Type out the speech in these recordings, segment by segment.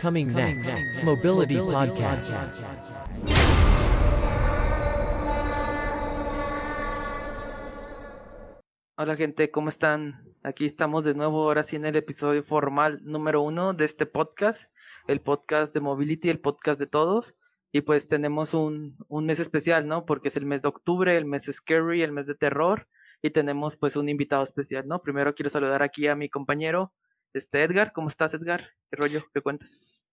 Coming next, Mobility Podcast. Hola gente, ¿cómo están? Aquí estamos de nuevo, ahora sí en el episodio formal número uno de este podcast, el podcast de Mobility, el podcast de todos. Y pues tenemos un, un mes especial, ¿no? Porque es el mes de octubre, el mes scary, el mes de terror. Y tenemos pues un invitado especial, ¿no? Primero quiero saludar aquí a mi compañero, este Edgar. ¿Cómo estás, Edgar? ¿Qué rollo? ¿Qué cuentas?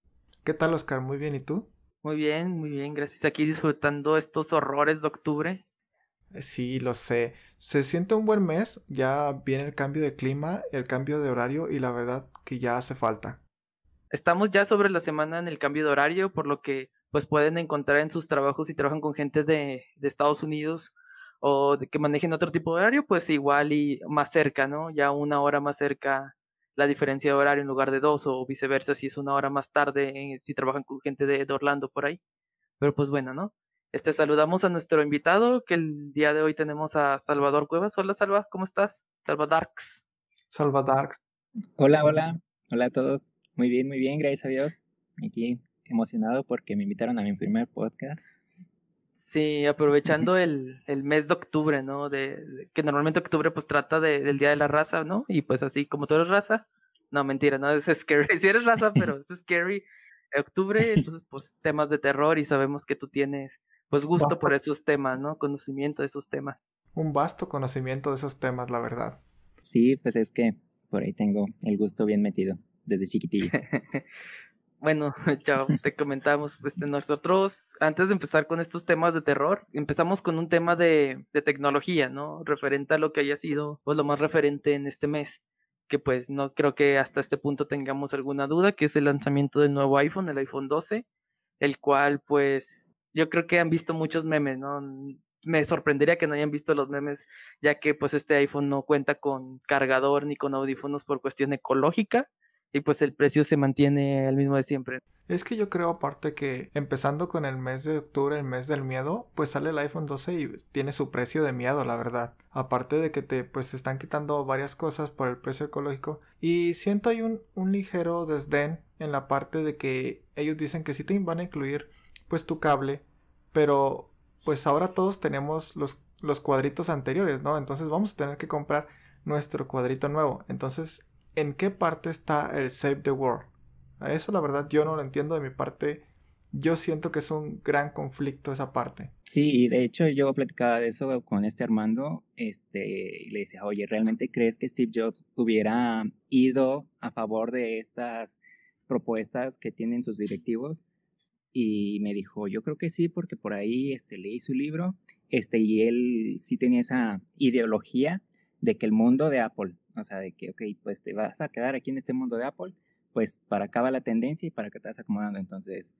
¿Qué tal, Oscar? Muy bien, ¿y tú? Muy bien, muy bien, gracias. Aquí disfrutando estos horrores de octubre. Eh, Sí, lo sé. Se siente un buen mes, ya viene el cambio de clima, el cambio de horario y la verdad que ya hace falta. Estamos ya sobre la semana en el cambio de horario, por lo que pues pueden encontrar en sus trabajos si trabajan con gente de, de Estados Unidos o de que manejen otro tipo de horario, pues igual y más cerca, ¿no? Ya una hora más cerca la diferencia de horario en lugar de dos o viceversa si es una hora más tarde eh, si trabajan con gente de, de Orlando por ahí. Pero pues bueno, ¿no? Este saludamos a nuestro invitado que el día de hoy tenemos a Salvador Cuevas. Hola Salva, ¿cómo estás? Salva Darks. Salva Darks. Hola, hola, hola a todos. Muy bien, muy bien, gracias a Dios. Aquí emocionado porque me invitaron a mi primer podcast. Sí, aprovechando el, el mes de octubre, ¿no? De, de- que normalmente octubre pues trata de- del Día de la Raza, ¿no? Y pues así como tú eres raza, no, mentira, no, es scary. Si eres raza, pero es scary. Octubre, entonces pues temas de terror y sabemos que tú tienes pues gusto por esos temas, ¿no? Conocimiento de esos temas. Un vasto conocimiento de esos temas, la verdad. Sí, pues es que por ahí tengo el gusto bien metido desde chiquitillo. Bueno, chao, te comentamos, pues nosotros, antes de empezar con estos temas de terror, empezamos con un tema de, de tecnología, ¿no? Referente a lo que haya sido, pues lo más referente en este mes, que pues no creo que hasta este punto tengamos alguna duda, que es el lanzamiento del nuevo iPhone, el iPhone 12, el cual pues yo creo que han visto muchos memes, ¿no? Me sorprendería que no hayan visto los memes, ya que pues este iPhone no cuenta con cargador ni con audífonos por cuestión ecológica y pues el precio se mantiene el mismo de siempre. Es que yo creo aparte que empezando con el mes de octubre, el mes del miedo, pues sale el iPhone 12 y tiene su precio de miedo, la verdad. Aparte de que te pues están quitando varias cosas por el precio ecológico y siento hay un, un ligero desdén en la parte de que ellos dicen que sí te van a incluir pues tu cable, pero pues ahora todos tenemos los, los cuadritos anteriores, ¿no? Entonces vamos a tener que comprar nuestro cuadrito nuevo. Entonces, ¿en qué parte está el Save the World? A eso la verdad yo no lo entiendo de mi parte. Yo siento que es un gran conflicto esa parte. Sí, de hecho yo platicaba de eso con este Armando, este, y le decía, oye, ¿realmente crees que Steve Jobs hubiera ido a favor de estas propuestas que tienen sus directivos? Y me dijo, yo creo que sí, porque por ahí este, leí su libro, este, y él sí tenía esa ideología de que el mundo de Apple, o sea, de que, ok, pues te vas a quedar aquí en este mundo de Apple, pues para acá va la tendencia y para que te vas acomodando. Entonces,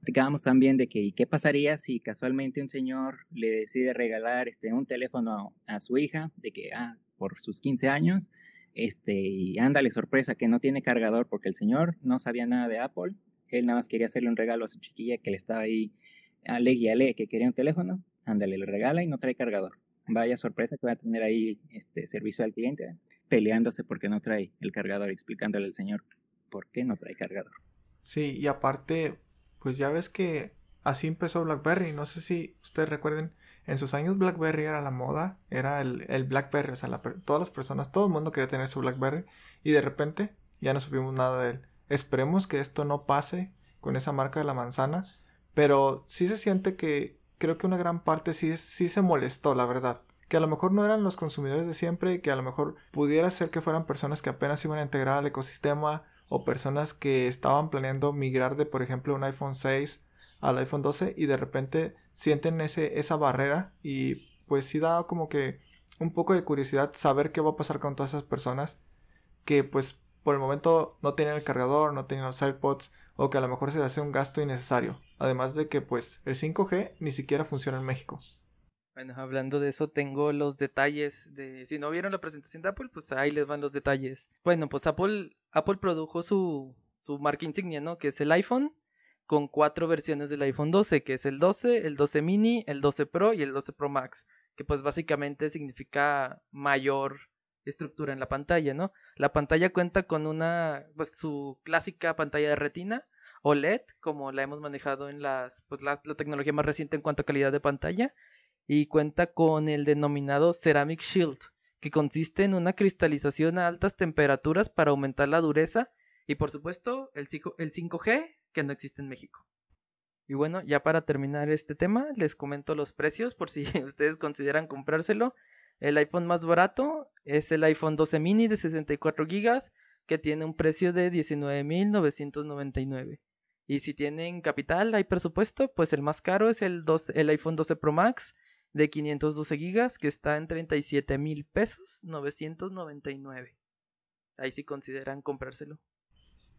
platicábamos también de que, ¿y qué pasaría si casualmente un señor le decide regalar este, un teléfono a, a su hija, de que, ah, por sus 15 años, este, y ándale sorpresa que no tiene cargador porque el señor no sabía nada de Apple, él nada más quería hacerle un regalo a su chiquilla que le estaba ahí, ale y ale, que quería un teléfono, ándale, le regala y no trae cargador. Vaya sorpresa que va a tener ahí este servicio al cliente peleándose porque no trae el cargador, explicándole al señor por qué no trae cargador. Sí, y aparte, pues ya ves que así empezó BlackBerry. No sé si ustedes recuerden, en sus años BlackBerry era la moda, era el, BlackBerry, o sea, la todas las personas, todo el mundo quería tener su BlackBerry y de repente ya no supimos nada de él. Esperemos que esto no pase con esa marca de la manzana, pero sí se siente que creo que una gran parte sí, sí se molestó, la verdad. Que a lo mejor no eran los consumidores de siempre que a lo mejor pudiera ser que fueran personas que apenas iban a integrar al ecosistema o personas que estaban planeando migrar de, por ejemplo, un iPhone 6 al iPhone 12 y de repente sienten ese, esa barrera y pues sí da como que un poco de curiosidad saber qué va a pasar con todas esas personas que pues por el momento no tienen el cargador, no tienen los AirPods o que a lo mejor se les hace un gasto innecesario. Además de que pues el 5G ni siquiera funciona en México. Bueno, hablando de eso, tengo los detalles de... Si no vieron la presentación de Apple, pues ahí les van los detalles. Bueno, pues Apple, Apple produjo su, su marca insignia, ¿no? Que es el iPhone, con cuatro versiones del iPhone 12, que es el 12, el 12 mini, el 12 Pro y el 12 Pro Max, que pues básicamente significa mayor estructura en la pantalla, ¿no? La pantalla cuenta con una, pues su clásica pantalla de retina, OLED, como la hemos manejado en las, pues la, la tecnología más reciente en cuanto a calidad de pantalla, y cuenta con el denominado Ceramic Shield, que consiste en una cristalización a altas temperaturas para aumentar la dureza, y por supuesto el 5- el 5G, que no existe en México. Y bueno, ya para terminar este tema, les comento los precios por si ustedes consideran comprárselo. El iPhone más barato es el iPhone 12 mini de 64 GB que tiene un precio de 19.999. Y si tienen capital, hay presupuesto, pues el más caro es el, 12 el iPhone 12 Pro Max de 512 GB que está en 37 mil pesos 999. Ahí sí consideran comprárselo.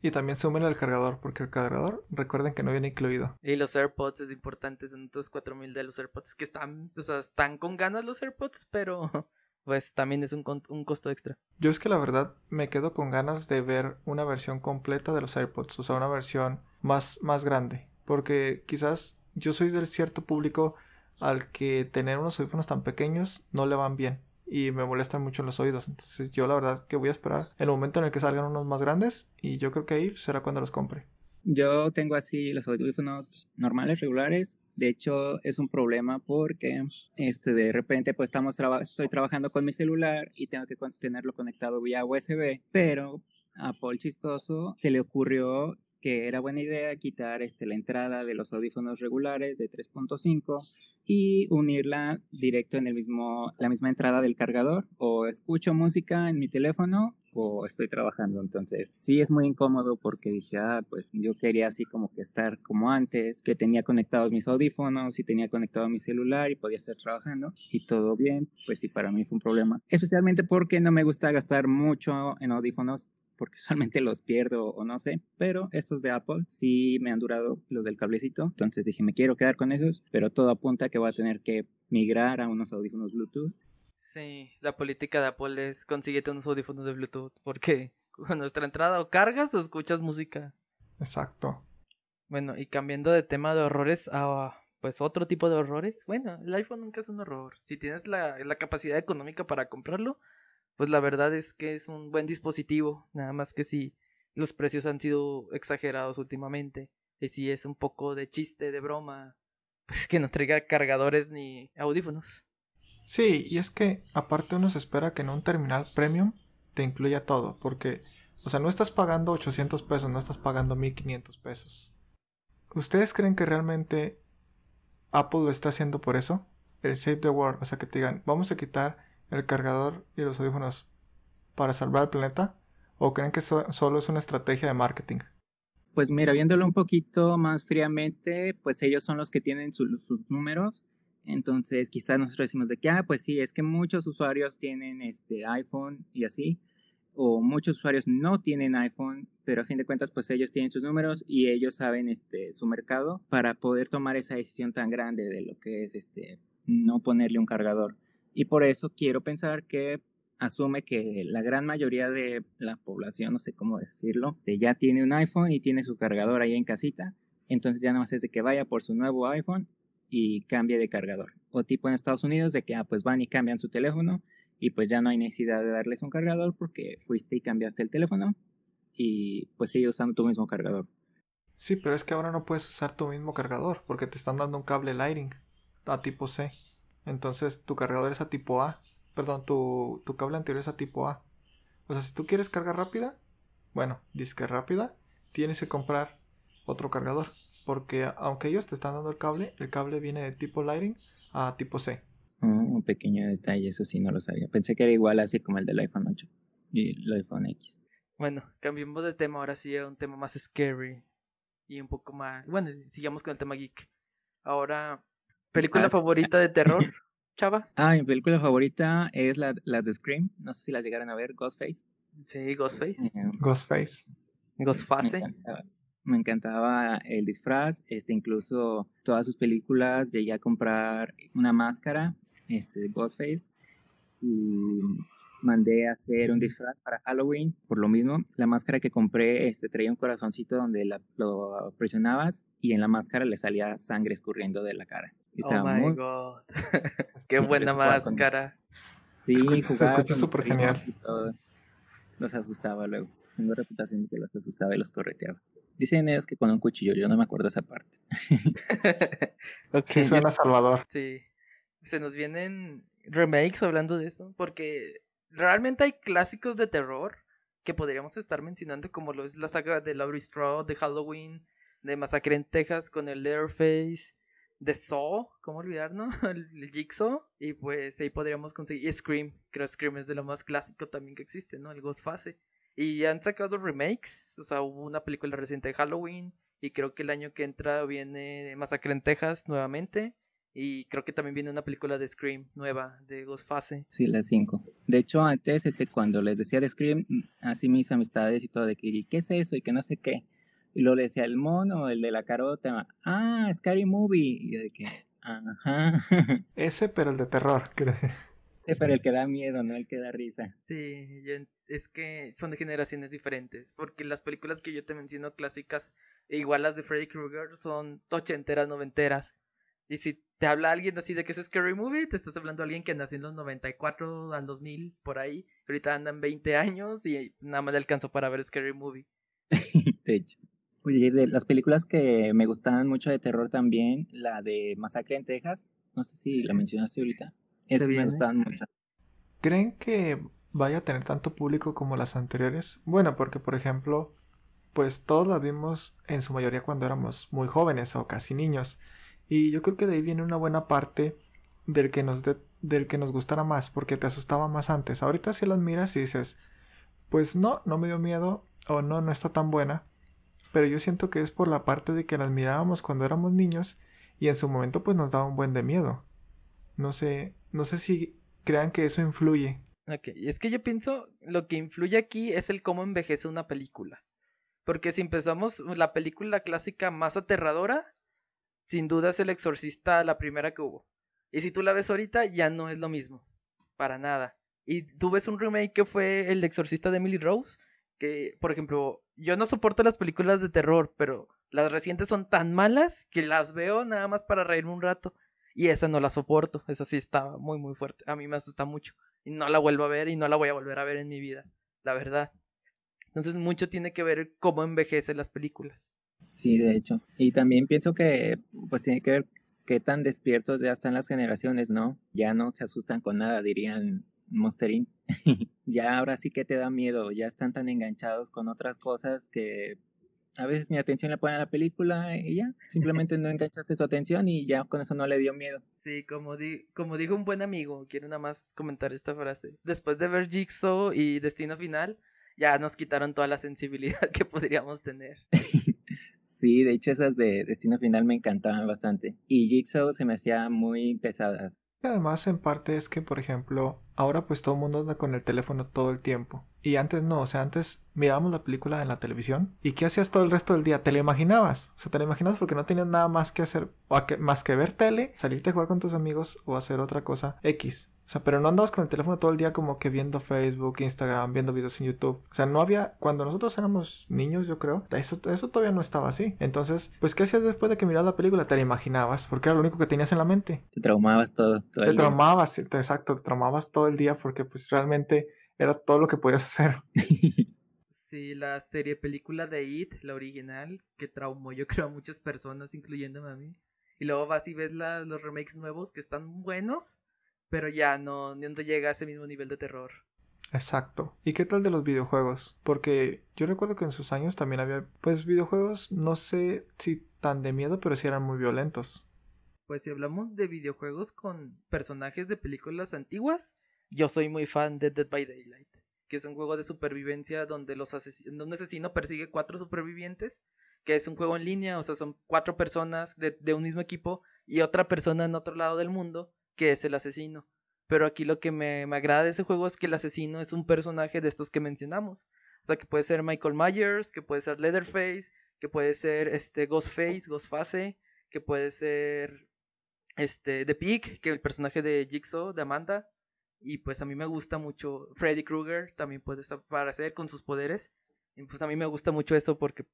Y también sumen el cargador, porque el cargador, recuerden que no viene incluido. Y los AirPods es importante, son otros 4000 de los AirPods que están, o sea, están con ganas los AirPods, pero pues también es un, un costo extra. Yo es que la verdad me quedo con ganas de ver una versión completa de los AirPods, o sea, una versión más, más grande. Porque quizás yo soy del cierto público al que tener unos audífonos tan pequeños no le van bien y me molestan mucho en los oídos. Entonces yo la verdad que voy a esperar el momento en el que salgan unos más grandes y yo creo que ahí será cuando los compre. Yo tengo así los audífonos normales, regulares. De hecho, es un problema porque este, de repente pues estamos estoy trabajando con mi celular y tengo que tenerlo conectado vía USB, pero a Paul Chistoso se le ocurrió que era buena idea quitar este, la entrada de los audífonos regulares de 3.5 y unirla directo en el mismo, la misma entrada del cargador. O escucho música en mi teléfono o estoy trabajando. Entonces, sí es muy incómodo porque dije, ah, pues yo quería así como que estar como antes, que tenía conectados mis audífonos y tenía conectado mi celular y podía estar trabajando y todo bien. Pues sí, para mí fue un problema. Especialmente porque no me gusta gastar mucho en audífonos porque usualmente los pierdo o no sé, pero estos de Apple sí me han durado los del cablecito, entonces dije me quiero quedar con esos, pero todo apunta que voy a tener que migrar a unos audífonos Bluetooth. Sí, la política de Apple es consíguete unos audífonos de Bluetooth, porque con nuestra entrada o cargas o escuchas música. Exacto. Bueno, y cambiando de tema de horrores a pues otro tipo de horrores, bueno, el iPhone nunca es un horror. Si tienes la, la capacidad económica para comprarlo, pues la verdad es que es un buen dispositivo, nada más que si los precios han sido exagerados últimamente, y si es un poco de chiste, de broma, que no traiga cargadores ni audífonos. Sí, y es que aparte uno se espera que en un terminal premium te incluya todo, porque, o sea, no estás pagando 800 pesos, no estás pagando 1500 pesos. ¿Ustedes creen que realmente Apple lo está haciendo por eso? El Save the World, o sea, que te digan, vamos a quitar el cargador y los audífonos para salvar el planeta, o creen que so- solo es una estrategia de marketing? Pues mira, viéndolo un poquito más fríamente, pues ellos son los que tienen su- sus números. Entonces, quizás nosotros decimos de que, ah, pues sí, es que muchos usuarios tienen este iPhone y así, o muchos usuarios no tienen iPhone, pero a fin de cuentas, pues ellos tienen sus números y ellos saben este su mercado para poder tomar esa decisión tan grande de lo que es este no ponerle un cargador. Y por eso quiero pensar que asume que la gran mayoría de la población, no sé cómo decirlo, que ya tiene un iPhone y tiene su cargador ahí en casita, entonces ya nada más es de que vaya por su nuevo iPhone y cambie de cargador. O tipo en Estados Unidos de que ah, pues van y cambian su teléfono y pues ya no hay necesidad de darles un cargador porque fuiste y cambiaste el teléfono y pues sigue usando tu mismo cargador. Sí, pero es que ahora no puedes usar tu mismo cargador, porque te están dando un cable Lightning a tipo C. Entonces tu cargador es a tipo A. Perdón, tu, tu cable anterior es a tipo A. O sea, si tú quieres carga rápida, bueno, disque rápida, tienes que comprar otro cargador. Porque aunque ellos te están dando el cable, el cable viene de tipo Lightning a tipo C. Oh, un pequeño detalle, eso sí no lo sabía. Pensé que era igual así como el del iPhone 8 y el iPhone X. Bueno, cambiemos de tema ahora sí a un tema más scary y un poco más... Bueno, sigamos con el tema geek. Ahora, película Ah. favorita de terror, chava. Ah, mi película favorita es la, las de Scream. No sé si las llegaron a ver, Ghostface. Sí, Ghostface. Eh, Ghostface. Me Ghostface. encantaba, me encantaba el disfraz, este, incluso todas sus películas. Llegué a comprar una máscara, este, de Ghostface, y mandé a hacer un disfraz para Halloween. Por lo mismo, la máscara que compré, este, traía un corazoncito donde la- lo presionabas y en la máscara le salía sangre escurriendo de la cara. Y Oh my muy god. Qué buena con- máscara. Sí, se jugaba escucha súper genial. y todo. Los asustaba luego. Tengo reputación de que los asustaba y los correteaba. Dicen ellos que con un cuchillo, yo no me acuerdo esa parte. Ok, Sí, suena Salvador. Sí. Se nos vienen remakes hablando de eso, porque realmente hay clásicos de terror que podríamos estar mencionando, como lo es la saga de Laurie Strode, de Halloween, de Masacre en Texas con el Leatherface, de Saw, ¿cómo olvidar, no? El, el Jigsaw, y pues ahí podríamos conseguir Scream, creo que Scream es de lo más clásico también que existe, ¿no? El Ghostface. Y han sacado remakes, o sea, hubo una película reciente de Halloween, y creo que el año que entra viene Masacre en Texas nuevamente. Y creo que también viene una película de Scream nueva, de Ghostface. Sí, las cinco. De hecho, antes, este, cuando les decía de Scream, así mis amistades y todo, de que, "¿Y ¿qué es eso? Y que no sé qué. Y luego le decía el mono, el de la carota, ah, Scary Movie. Y yo de que, ajá. Ese, pero el de terror. creo. Sí, Pero el que da miedo, no el que da risa. Sí, yo es que son de generaciones diferentes. Porque las películas que yo te menciono clásicas, e igual las de Freddy Krueger, son ochenteras, noventeras. Y si te habla alguien así de que es Scary Movie, te estás hablando de alguien que nació en los 94 al 2000, por ahí. Ahorita andan 20 años y nada más le alcanzó para ver Scary Movie. de hecho. Oye, de las películas que me gustaban mucho de terror también, la de Masacre en Texas, no sé si la mencionaste ahorita. Esas me gustaban mucho. ¿Creen que vaya a tener tanto público como las anteriores? Bueno, porque por ejemplo, pues todos las vimos en su mayoría cuando éramos muy jóvenes o casi niños. Y yo creo que de ahí viene una buena parte del que nos, de- del que nos gustara más, porque te asustaba más antes. Ahorita si las miras y dices, pues no, no me dio miedo o no, no está tan buena. Pero yo siento que es por la parte de que las mirábamos cuando éramos niños y en su momento pues nos daba un buen de miedo. No sé, no sé si crean que eso influye. Ok, es que yo pienso lo que influye aquí es el cómo envejece una película. Porque si empezamos la película clásica más aterradora, sin duda es El Exorcista la primera que hubo. Y si tú la ves ahorita, ya no es lo mismo. Para nada. Y tú ves un remake que fue El Exorcista de Emily Rose, que, por ejemplo, yo no soporto las películas de terror, pero las recientes son tan malas que las veo nada más para reírme un rato. Y esa no la soporto, esa sí está muy muy fuerte. A mí me asusta mucho y no la vuelvo a ver y no la voy a volver a ver en mi vida, la verdad. Entonces mucho tiene que ver cómo envejecen las películas. Sí, de hecho. Y también pienso que pues tiene que ver qué tan despiertos ya están las generaciones, ¿no? Ya no se asustan con nada, dirían Monster Inc. ya ahora sí que te da miedo, ya están tan enganchados con otras cosas que a veces ni atención le ponen a la película y ya, simplemente no enganchaste su atención y ya con eso no le dio miedo. Sí, como, di como dijo un buen amigo, quiero nada más comentar esta frase. Después de ver Jigsaw y Destino Final, ya nos quitaron toda la sensibilidad que podríamos tener. Sí, de hecho esas de Destino Final me encantaban bastante. Y Jigsaw se me hacía muy pesadas. Además, en parte es que, por ejemplo, ahora pues todo el mundo anda con el teléfono todo el tiempo. Y antes no, o sea, antes mirábamos la película en la televisión. ¿Y qué hacías todo el resto del día? ¿Te la imaginabas? O sea, te la imaginabas porque no tenías nada más que hacer, o que- más que ver tele, salirte a jugar con tus amigos o hacer otra cosa X. O sea, pero no andabas con el teléfono todo el día como que viendo Facebook, Instagram, viendo videos en YouTube. O sea, no había, cuando nosotros éramos niños, yo creo, eso, eso todavía no estaba así. Entonces, pues, ¿qué hacías después de que miras la película? Te la imaginabas, porque era lo único que tenías en la mente. Te traumabas todo. todo Te el traumabas, te- exacto, te traumabas todo el día porque pues realmente era todo lo que podías hacer. Sí, la serie película de It, la original, que traumó yo creo a muchas personas, incluyéndome a mí. Y luego vas y ves la- los remakes nuevos que están buenos, pero ya no, no llega a ese mismo nivel de terror. Exacto. ¿Y qué tal de los videojuegos? Porque yo recuerdo que en sus años también había, pues videojuegos, no sé si tan de miedo, pero sí eran muy violentos. Pues si hablamos de videojuegos con personajes de películas antiguas, yo soy muy fan de Dead by Daylight, que es un juego de supervivencia donde los ases- un asesino persigue cuatro supervivientes, que es un juego en línea, o sea, son cuatro personas de, de un mismo equipo y otra persona en otro lado del mundo, que es el asesino. Pero aquí lo que me, me agrada de ese juego es que el asesino es un personaje de estos que mencionamos. O sea, que puede ser Michael Myers, que puede ser Leatherface, que puede ser este Ghostface, Ghostface, que puede ser este The Pig, que el personaje de Jigsaw, de Amanda. Y pues a mí me gusta mucho Freddy Krueger, también puede estar aparecer con sus poderes. Y pues a mí me gusta mucho eso porque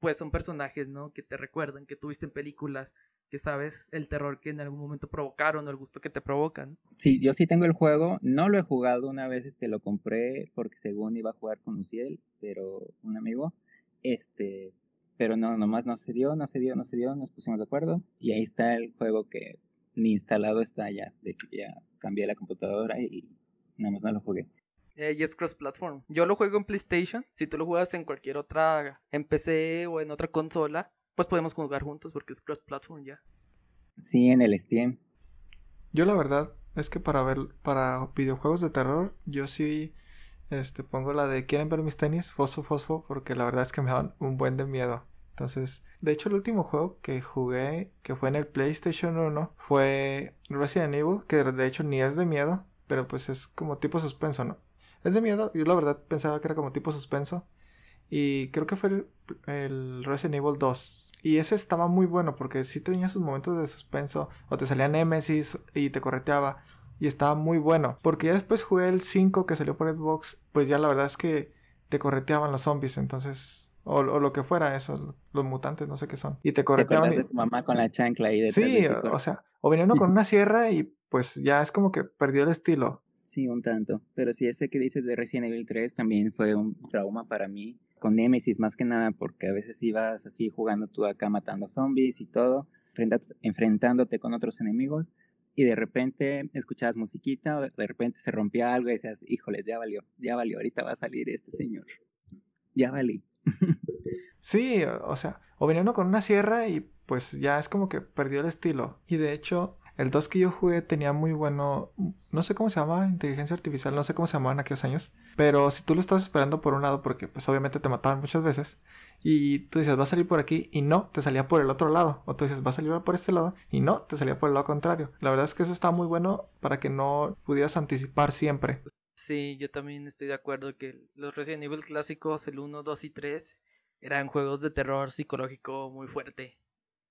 pues son personajes, ¿no? Que te recuerdan, que tuviste en películas, que sabes el terror que en algún momento provocaron o el gusto que te provocan. Sí, yo sí tengo el juego, no lo he jugado una vez, este lo compré porque según iba a jugar con Uciel, pero un amigo, este, Pero no, nomás no se dio, no se dio, no se dio, nos pusimos de acuerdo. Y ahí está el juego que ni instalado está ya, de que ya cambié la computadora y nada más no lo jugué. Eh, y es cross-platform. Yo lo juego en PlayStation. Si tú lo juegas en cualquier otra, en PC o en otra consola, pues podemos jugar juntos porque es cross-platform ya. Sí, en el Steam. Yo la verdad es que para ver, para videojuegos de terror, yo sí este, pongo la de ¿Quieren ver mis tenis? Fosfo, fosfo, porque la verdad es que me dan un buen de miedo. Entonces, de hecho, el último juego que jugué, que fue en el PlayStation 1, fue Resident Evil, que de hecho ni es de miedo, pero pues es como tipo suspenso, ¿no? Es de miedo, yo la verdad pensaba que era como tipo suspenso. Y creo que fue el, el Resident Evil 2. Y ese estaba muy bueno porque sí tenía sus momentos de suspenso, o te salía Nemesis y te correteaba y estaba muy bueno. Porque ya después jugué el 5 que salió por Xbox, pues ya la verdad es que te correteaban los zombies, entonces... O, o lo que fuera eso, los mutantes, no sé qué son. Y te correteaban. Te y- de tu mamá con la chancla ahí Sí, de o sea, o venían con una sierra y pues ya es como que perdió el estilo. Sí, un tanto. Pero sí, ese que dices de Resident Evil 3 también fue un trauma para mí. Con Nemesis más que nada, porque a veces ibas así jugando tú acá matando zombies y todo, enfrentándote con otros enemigos, y de repente escuchabas musiquita, o de repente se rompía algo y decías, híjoles, ya valió, ya valió, ahorita va a salir este señor. Ya valí. Sí, o sea, o venía uno con una sierra y pues ya es como que perdió el estilo. Y de hecho, el 2 que yo jugué tenía muy bueno, no sé cómo se llama, inteligencia artificial, no sé cómo se llamaban en aquellos años. Pero si tú lo estabas esperando por un lado, porque pues obviamente te mataban muchas veces, y tú dices, va a salir por aquí, y no, te salía por el otro lado. O tú dices, va a salir por este lado, y no, te salía por el lado contrario. La verdad es que eso está muy bueno para que no pudieras anticipar siempre. Sí, yo también estoy de acuerdo que los Resident Evil clásicos, el 1, 2 y 3, eran juegos de terror psicológico muy fuerte.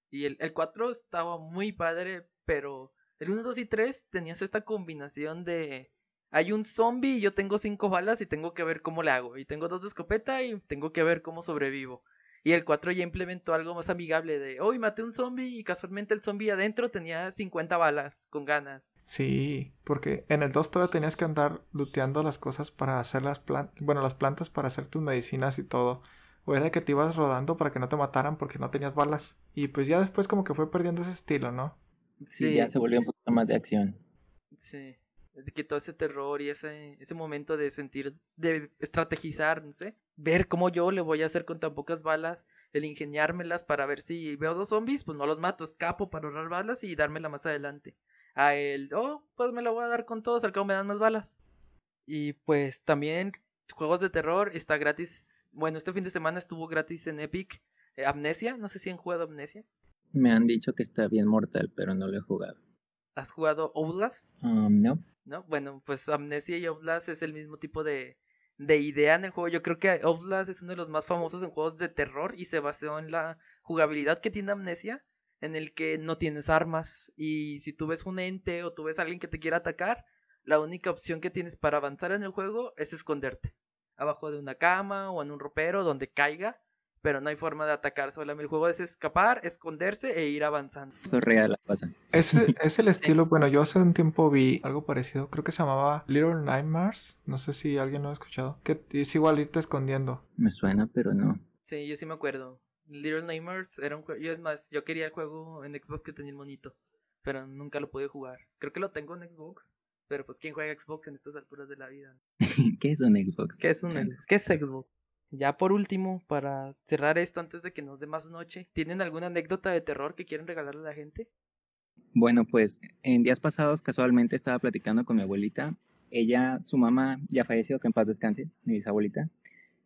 Y el, el 4 estaba muy padre, pero el 1, 2 y 3 tenías esta combinación de... Hay un zombie y yo tengo cinco balas y tengo que ver cómo le hago. Y tengo dos de escopeta y tengo que ver cómo sobrevivo. Y el 4 ya implementó algo más amigable de, hoy maté un zombie y casualmente el zombie adentro tenía 50 balas con ganas. Sí, porque en el 2 todavía tenías que andar looteando las cosas para hacer las plantas, bueno, las plantas para hacer tus medicinas y todo. O era que te ibas rodando para que no te mataran porque no tenías balas. Y pues ya después como que fue perdiendo ese estilo, ¿no? Sí, ya se volvió un poquito más de acción. Sí, de que todo ese terror y ese, ese momento de sentir, de estrategizar, no sé, ver cómo yo le voy a hacer con tan pocas balas, el ingeniármelas para ver si veo dos zombies, pues no los mato, escapo para ahorrar balas y dármela más adelante. A el, oh, pues me la voy a dar con todos, al cabo me dan más balas. Y pues también juegos de terror está gratis, bueno, este fin de semana estuvo gratis en Epic, eh, Amnesia, no sé si han jugado Amnesia. Me han dicho que está bien mortal, pero no lo he jugado. ¿Has jugado Outlast? Um, no. ¿no? Bueno, pues Amnesia y Outlast es el mismo tipo de, de idea en el juego. Yo creo que Outlast es uno de los más famosos en juegos de terror y se basó en la jugabilidad que tiene Amnesia, en el que no tienes armas y si tú ves un ente o tú ves a alguien que te quiera atacar, la única opción que tienes para avanzar en el juego es esconderte abajo de una cama o en un ropero donde caiga, pero no hay forma de atacar solamente. El juego es escapar, esconderse e ir avanzando. Eso es real, pasa. Ese es el estilo, bueno, yo hace un tiempo vi algo parecido, creo que se llamaba Little Nightmares, no sé si alguien lo ha escuchado, que es igual irte escondiendo. Me suena, pero no. Sí, yo sí me acuerdo. Little Nightmares era un juego. Yo es más, yo quería el juego en Xbox que tenía el monito. Pero nunca lo pude jugar. Creo que lo tengo en Xbox. Pero pues, ¿quién juega Xbox en estas alturas de la vida? ¿Qué es un Xbox? ¿Qué es un ¿Qué es Xbox? Ya por último, para cerrar esto antes de que nos dé más noche, ¿tienen alguna anécdota de terror que quieren regalarle a la gente? Bueno, pues en días pasados casualmente estaba platicando con mi abuelita. Ella, su mamá ya falleció, que en paz descanse, mi bisabuelita.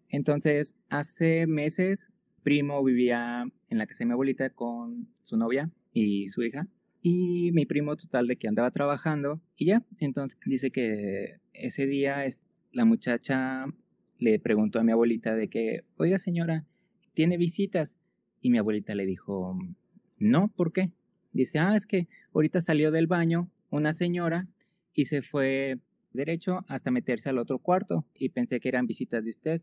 Entonces, hace meses, primo vivía en la casa de mi abuelita con su novia y su hija. Y mi primo total de que andaba trabajando y ya. Entonces dice que ese día es- la muchacha le preguntó a mi abuelita de que, oiga señora, ¿tiene visitas? Y mi abuelita le dijo, no, ¿por qué? Dice, ah, es que ahorita salió del baño una señora y se fue derecho hasta meterse al otro cuarto y pensé que eran visitas de usted.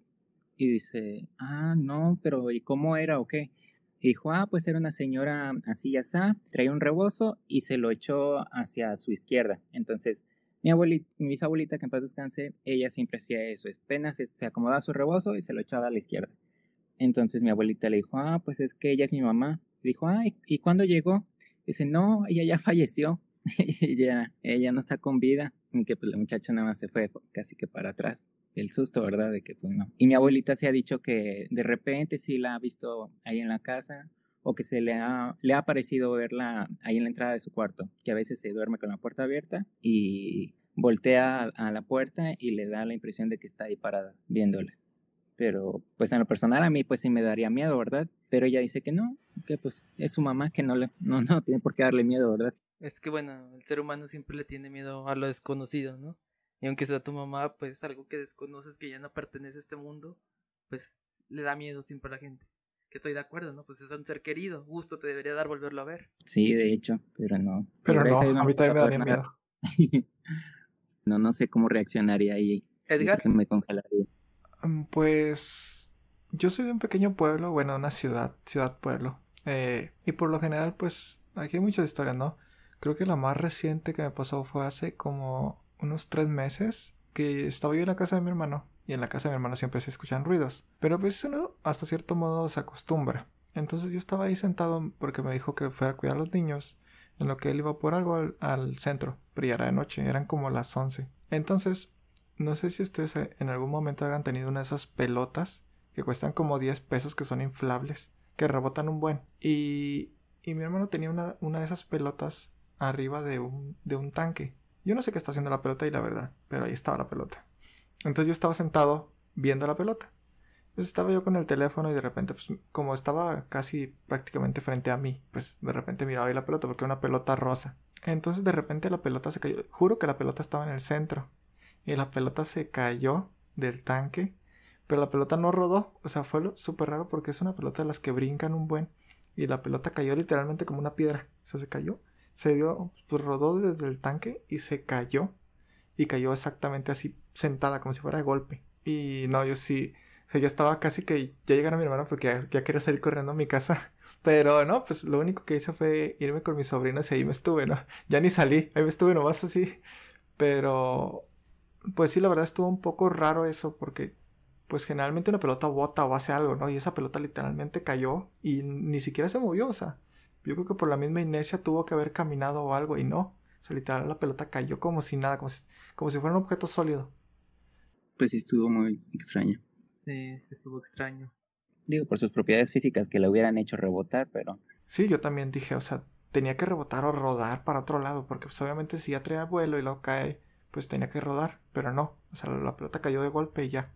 Y dice, ah, no, pero ¿y cómo era o qué? Y dijo, ah, pues era una señora así y así, traía un rebozo y se lo echó hacia su izquierda. Entonces, mi abuelita, mi bisabuelita, que en paz descanse, ella siempre hacía eso, apenas se acomodaba su rebozo y se lo echaba a la izquierda. Entonces mi abuelita le dijo, ah, pues es que ella es mi mamá. dijo, ah, ¿y cuándo llegó? Dice, no, ella ya falleció. ella, ella no está con vida. Y que pues la muchacha nada más se fue casi que para atrás. El susto, ¿verdad? De que pues no. Y mi abuelita se ha dicho que de repente sí la ha visto ahí en la casa o que se le ha, le ha parecido verla ahí en la entrada de su cuarto, que a veces se duerme con la puerta abierta y voltea a, la puerta y le da la impresión de que está ahí parada viéndole. Pero pues en lo personal a mí pues sí me daría miedo, ¿verdad? Pero ella dice que no, que pues es su mamá que no le no no tiene por qué darle miedo, ¿verdad? Es que bueno, el ser humano siempre le tiene miedo a lo desconocido, ¿no? Y aunque sea tu mamá, pues algo que desconoces que ya no pertenece a este mundo, pues le da miedo siempre a la gente. Que estoy de acuerdo, ¿no? Pues es un ser querido, gusto te debería dar volverlo a ver. Sí, de hecho, pero no. Pero no, a mí también me daría miedo. no, no sé cómo reaccionaría ahí. Edgar. Me congelaría. Mm, pues yo soy de un pequeño pueblo, bueno, una ciudad, ciudad-pueblo. Eh, y por lo general, pues aquí hay muchas historias, ¿no? Creo que la más reciente que me pasó fue hace como unos tres meses que estaba yo en la casa de mi hermano. Y en la casa de mi hermano siempre se escuchan ruidos. Pero pues uno hasta cierto modo se acostumbra. Entonces yo estaba ahí sentado porque me dijo que fuera a cuidar a los niños. En lo que él iba por algo al, al centro. Pero ya era de noche, eran como las 11. Entonces no sé si ustedes en algún momento hayan tenido una de esas pelotas que cuestan como 10 pesos, que son inflables, que rebotan un buen. Y, y mi hermano tenía una, una de esas pelotas arriba de un, de un tanque. Yo no sé qué está haciendo la pelota y la verdad, pero ahí estaba la pelota. Entonces yo estaba sentado viendo la pelota. Pues estaba yo con el teléfono y de repente, pues como estaba casi prácticamente frente a mí, pues de repente miraba ahí la pelota porque era una pelota rosa. Entonces de repente la pelota se cayó. Juro que la pelota estaba en el centro y la pelota se cayó del tanque, pero la pelota no rodó, o sea, fue súper raro porque es una pelota de las que brincan un buen y la pelota cayó literalmente como una piedra, o sea, se cayó, se dio, pues rodó desde el tanque y se cayó y cayó exactamente así sentada como si fuera de golpe. Y no, yo sí, o sea, ya estaba casi que ya llegaron mi hermano porque ya, ya, quería salir corriendo a mi casa. Pero no, pues lo único que hice fue irme con mis sobrinos y ahí me estuve, ¿no? Ya ni salí, ahí me estuve nomás así. Pero pues sí, la verdad estuvo un poco raro eso porque pues generalmente una pelota bota o hace algo, ¿no? Y esa pelota literalmente cayó y ni siquiera se movió, o sea, yo creo que por la misma inercia tuvo que haber caminado o algo y no. O sea, literal la pelota cayó como si nada, como si, como si fuera un objeto sólido. Pues sí, estuvo muy extraño. Sí, estuvo extraño. Digo, por sus propiedades físicas que la hubieran hecho rebotar, pero... Sí, yo también dije, o sea, tenía que rebotar o rodar para otro lado, porque pues obviamente si ya traía vuelo y luego cae pues tenía que rodar, pero no, o sea, la pelota cayó de golpe y ya.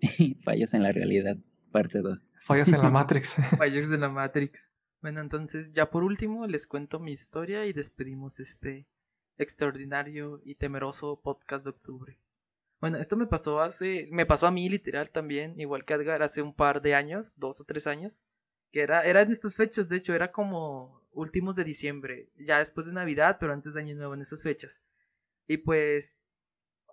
Fallos en la realidad, parte 2. Fallos en la Matrix. Fallos en la Matrix. Bueno, entonces ya por último les cuento mi historia y despedimos este extraordinario y temeroso podcast de octubre. Bueno, esto me pasó hace, me pasó a mí literal también, igual que Edgar hace un par de años, dos o tres años, que era, era en estas fechas, de hecho era como últimos de diciembre, ya después de Navidad, pero antes de Año Nuevo en esas fechas. Y pues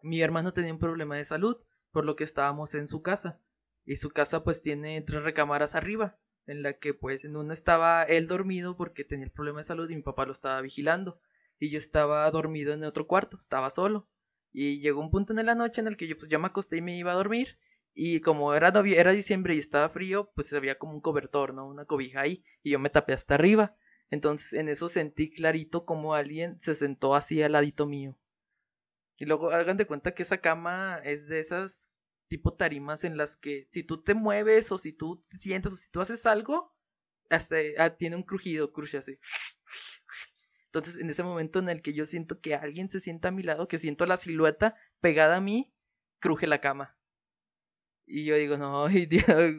mi hermano tenía un problema de salud, por lo que estábamos en su casa. Y su casa pues tiene tres recámaras arriba, en la que pues en una estaba él dormido porque tenía el problema de salud y mi papá lo estaba vigilando. Y yo estaba dormido en otro cuarto, estaba solo. Y llegó un punto en la noche en el que yo pues ya me acosté y me iba a dormir. Y como era, era diciembre y estaba frío, pues había como un cobertor, ¿no? Una cobija ahí. Y yo me tapé hasta arriba. Entonces en eso sentí clarito como alguien se sentó así al ladito mío. Y luego hagan de cuenta que esa cama es de esas tipo tarimas en las que si tú te mueves o si tú te sientas o si tú haces algo, hasta ah, tiene un crujido, cruje así. Entonces, en ese momento en el que yo siento que alguien se sienta a mi lado, que siento la silueta pegada a mí, cruje la cama. Y yo digo, no, y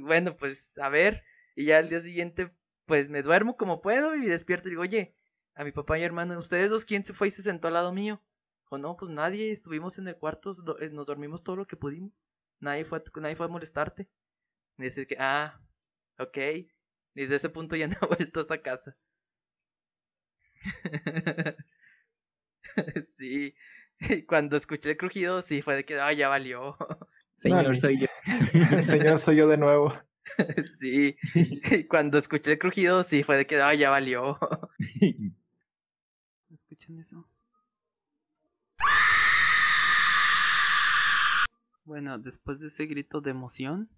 bueno, pues a ver. Y ya al día siguiente, pues me duermo como puedo y despierto y digo, oye, a mi papá y hermano, ¿ustedes dos quién se fue y se sentó al lado mío? O no, pues nadie, estuvimos en el cuarto, eh, nos dormimos todo lo que pudimos. Nadie fue, nadie fue a molestarte. Y decir que, ah, ok. Y desde ese punto ya no he vuelto a esa casa. sí. Cuando escuché el crujido, sí, fue de que, ah, ya valió. Señor, soy yo. Señor, soy yo de nuevo. sí. Cuando escuché el crujido, sí, fue de que, ah, ya valió. ¿Escuchan eso? Bueno, después de ese grito de emoción,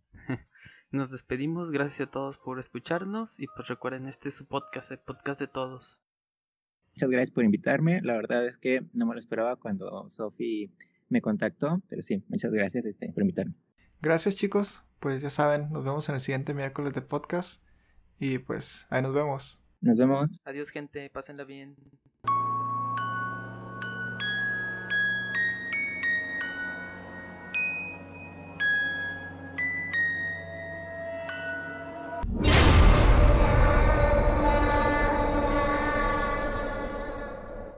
Nos despedimos, gracias a todos por escucharnos y pues recuerden, este es su podcast, el podcast de todos. Muchas gracias por invitarme. La verdad es que no me lo esperaba cuando Sofi me contactó, pero sí, muchas gracias este, por invitarme. Gracias chicos, pues ya saben, nos vemos en el siguiente miércoles de podcast y pues ahí nos vemos. Nos vemos. Adiós gente, pásenla bien.